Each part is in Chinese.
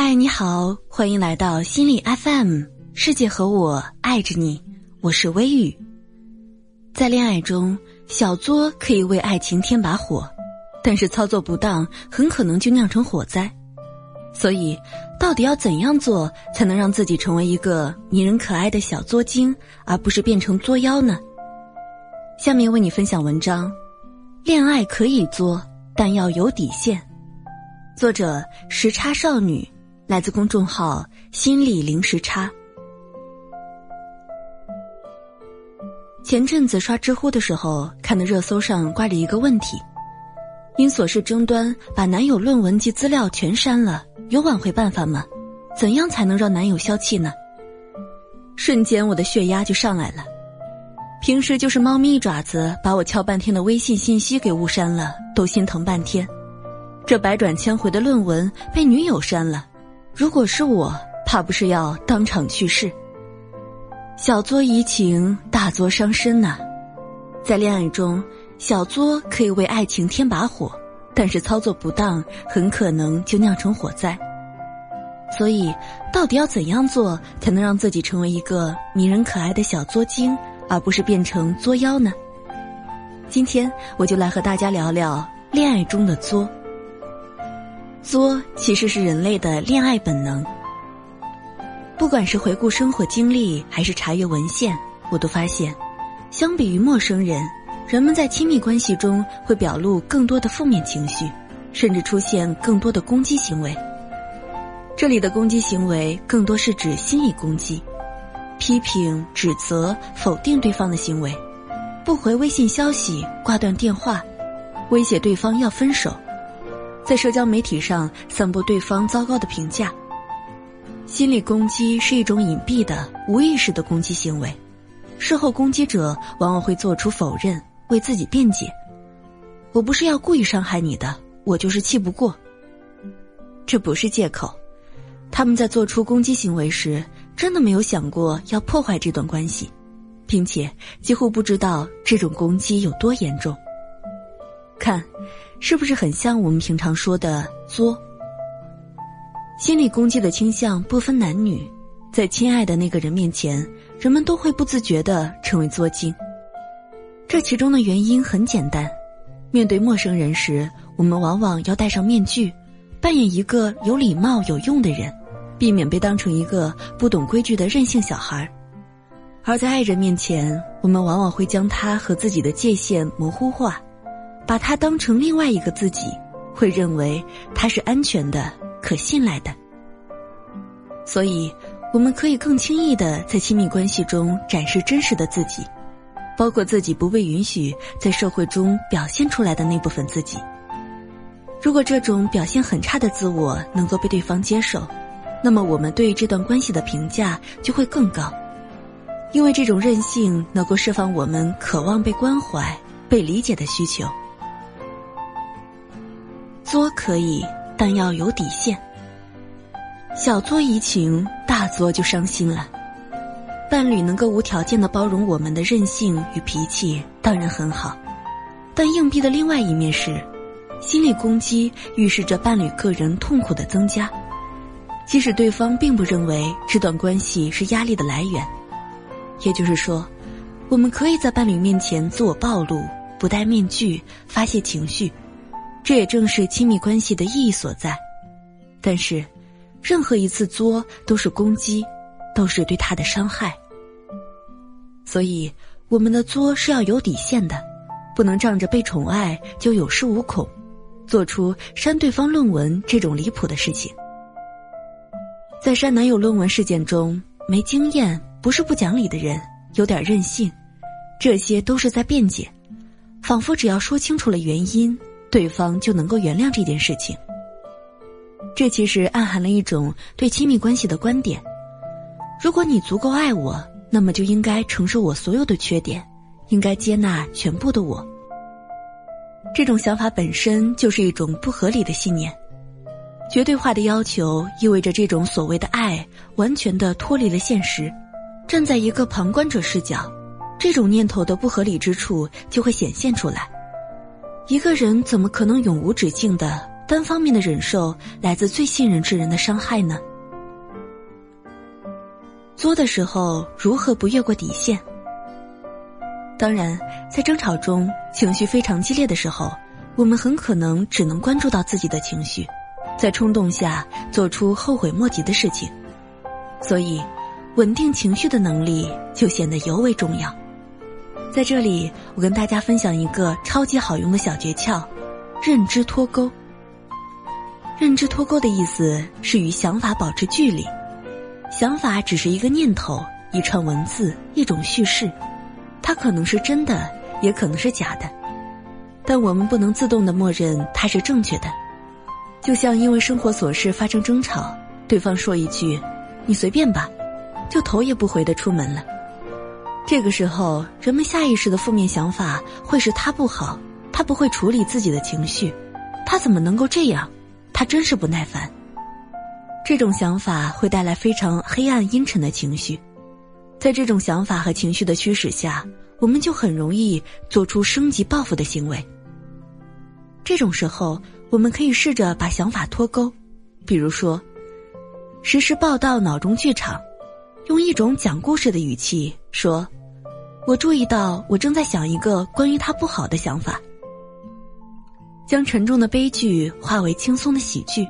嗨，你好，欢迎来到心理 FM，世界和我爱着你，我是微雨。在恋爱中，小作可以为爱情添把火，但是操作不当，很可能就酿成火灾。所以，到底要怎样做才能让自己成为一个迷人可爱的小作精，而不是变成作妖呢？下面为你分享文章：恋爱可以作，但要有底线。作者：时差少女。来自公众号“心理零时差”。前阵子刷知乎的时候，看到热搜上挂着一个问题：因琐事争端把男友论文及资料全删了，有挽回办法吗？怎样才能让男友消气呢？瞬间我的血压就上来了。平时就是猫咪一爪子把我敲半天的微信信息给误删了，都心疼半天。这百转千回的论文被女友删了。如果是我，怕不是要当场去世。小作怡情，大作伤身呐。在恋爱中，小作可以为爱情添把火，但是操作不当，很可能就酿成火灾。所以，到底要怎样做才能让自己成为一个迷人可爱的小作精，而不是变成作妖呢？今天我就来和大家聊聊恋爱中的作。作其实是人类的恋爱本能。不管是回顾生活经历，还是查阅文献，我都发现，相比于陌生人，人们在亲密关系中会表露更多的负面情绪，甚至出现更多的攻击行为。这里的攻击行为更多是指心理攻击，批评、指责、否定对方的行为，不回微信消息、挂断电话，威胁对方要分手。在社交媒体上散播对方糟糕的评价，心理攻击是一种隐蔽的、无意识的攻击行为。事后攻击者往往会做出否认，为自己辩解：“我不是要故意伤害你的，我就是气不过。”这不是借口。他们在做出攻击行为时，真的没有想过要破坏这段关系，并且几乎不知道这种攻击有多严重。看。是不是很像我们平常说的作？心理攻击的倾向不分男女，在亲爱的那个人面前，人们都会不自觉的成为作精。这其中的原因很简单：面对陌生人时，我们往往要戴上面具，扮演一个有礼貌、有用的人，避免被当成一个不懂规矩的任性小孩；而在爱人面前，我们往往会将他和自己的界限模糊化。把他当成另外一个自己，会认为他是安全的、可信赖的。所以，我们可以更轻易的在亲密关系中展示真实的自己，包括自己不被允许在社会中表现出来的那部分自己。如果这种表现很差的自我能够被对方接受，那么我们对这段关系的评价就会更高，因为这种任性能够释放我们渴望被关怀、被理解的需求。作可以，但要有底线。小作怡情，大作就伤心了。伴侣能够无条件的包容我们的任性与脾气，当然很好。但硬币的另外一面是，心理攻击预示着伴侣个人痛苦的增加。即使对方并不认为这段关系是压力的来源，也就是说，我们可以在伴侣面前自我暴露，不戴面具，发泄情绪。这也正是亲密关系的意义所在，但是，任何一次作都是攻击，都是对他的伤害。所以，我们的作是要有底线的，不能仗着被宠爱就有恃无恐，做出删对方论文这种离谱的事情。在删男友论文事件中，没经验不是不讲理的人，有点任性，这些都是在辩解，仿佛只要说清楚了原因。对方就能够原谅这件事情。这其实暗含了一种对亲密关系的观点：如果你足够爱我，那么就应该承受我所有的缺点，应该接纳全部的我。这种想法本身就是一种不合理的信念。绝对化的要求意味着这种所谓的爱完全的脱离了现实，站在一个旁观者视角，这种念头的不合理之处就会显现出来。一个人怎么可能永无止境的单方面的忍受来自最信任之人的伤害呢？作的时候如何不越过底线？当然，在争吵中情绪非常激烈的时候，我们很可能只能关注到自己的情绪，在冲动下做出后悔莫及的事情。所以，稳定情绪的能力就显得尤为重要。在这里，我跟大家分享一个超级好用的小诀窍：认知脱钩。认知脱钩的意思是与想法保持距离，想法只是一个念头、一串文字、一种叙事。它可能是真的，也可能是假的，但我们不能自动的默认它是正确的。就像因为生活琐事发生争吵，对方说一句“你随便吧”，就头也不回的出门了。这个时候，人们下意识的负面想法会是他不好，他不会处理自己的情绪，他怎么能够这样？他真是不耐烦。这种想法会带来非常黑暗阴沉的情绪。在这种想法和情绪的驱使下，我们就很容易做出升级报复的行为。这种时候，我们可以试着把想法脱钩，比如说，实时报道脑中剧场，用一种讲故事的语气说：“我注意到我正在想一个关于他不好的想法。”将沉重的悲剧化为轻松的喜剧，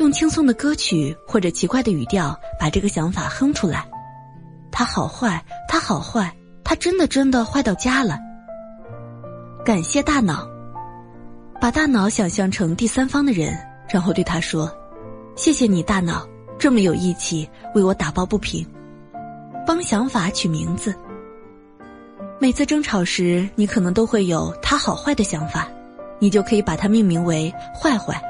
用轻松的歌曲或者奇怪的语调把这个想法哼出来。他好坏，他好坏，他真的真的坏到家了。感谢大脑，把大脑想象成第三方的人，然后对他说：“谢谢你，大脑这么有义气，为我打抱不平。”帮想法取名字。每次争吵时，你可能都会有他好坏的想法，你就可以把它命名为“坏坏”。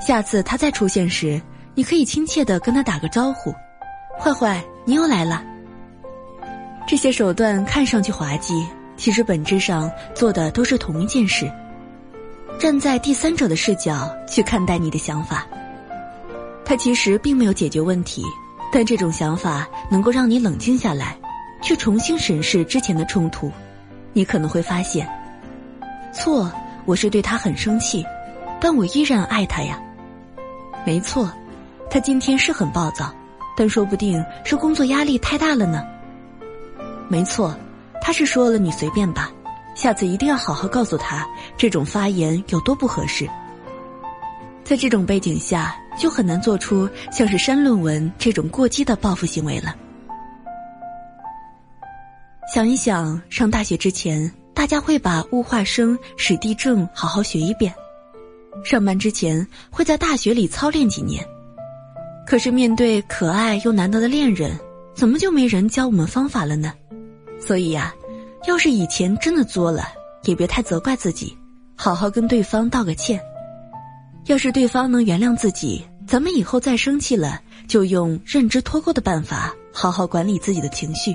下次他再出现时，你可以亲切的跟他打个招呼：“坏坏，你又来了。”这些手段看上去滑稽，其实本质上做的都是同一件事。站在第三者的视角去看待你的想法，它其实并没有解决问题，但这种想法能够让你冷静下来，去重新审视之前的冲突。你可能会发现，错，我是对他很生气，但我依然爱他呀。没错，他今天是很暴躁，但说不定是工作压力太大了呢。没错，他是说了你随便吧，下次一定要好好告诉他这种发言有多不合适。在这种背景下，就很难做出像是删论文这种过激的报复行为了。想一想，上大学之前，大家会把物化生、史地政好好学一遍；上班之前，会在大学里操练几年。可是面对可爱又难得的恋人，怎么就没人教我们方法了呢？所以呀，要是以前真的作了，也别太责怪自己，好好跟对方道个歉。要是对方能原谅自己，咱们以后再生气了，就用认知脱钩的办法，好好管理自己的情绪。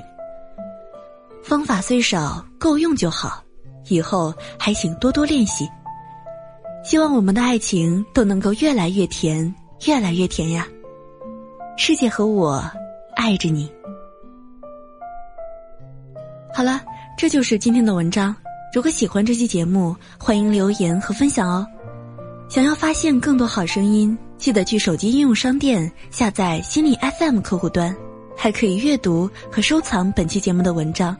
方法虽少，够用就好。以后还请多多练习。希望我们的爱情都能够越来越甜，越来越甜呀！世界和我爱着你。好了，这就是今天的文章。如果喜欢这期节目，欢迎留言和分享哦。想要发现更多好声音，记得去手机应用商店下载心理 FM 客户端，还可以阅读和收藏本期节目的文章，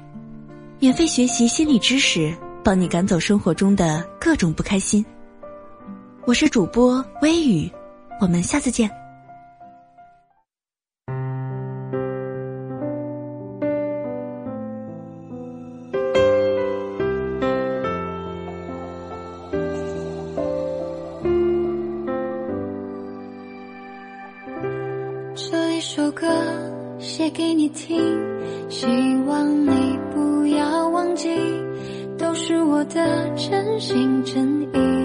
免费学习心理知识，帮你赶走生活中的各种不开心。我是主播微雨，我们下次见。这一首歌写给你听，希望你我的真心真意，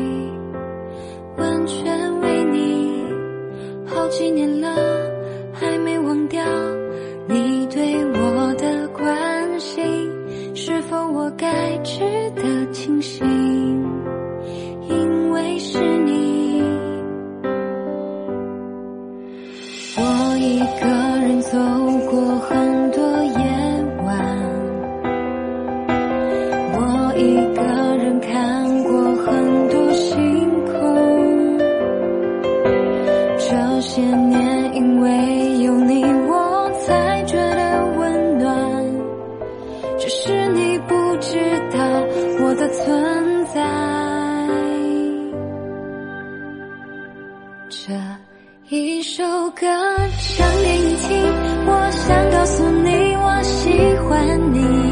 的存在。这一首歌想给你听，我想告诉你，我喜欢你。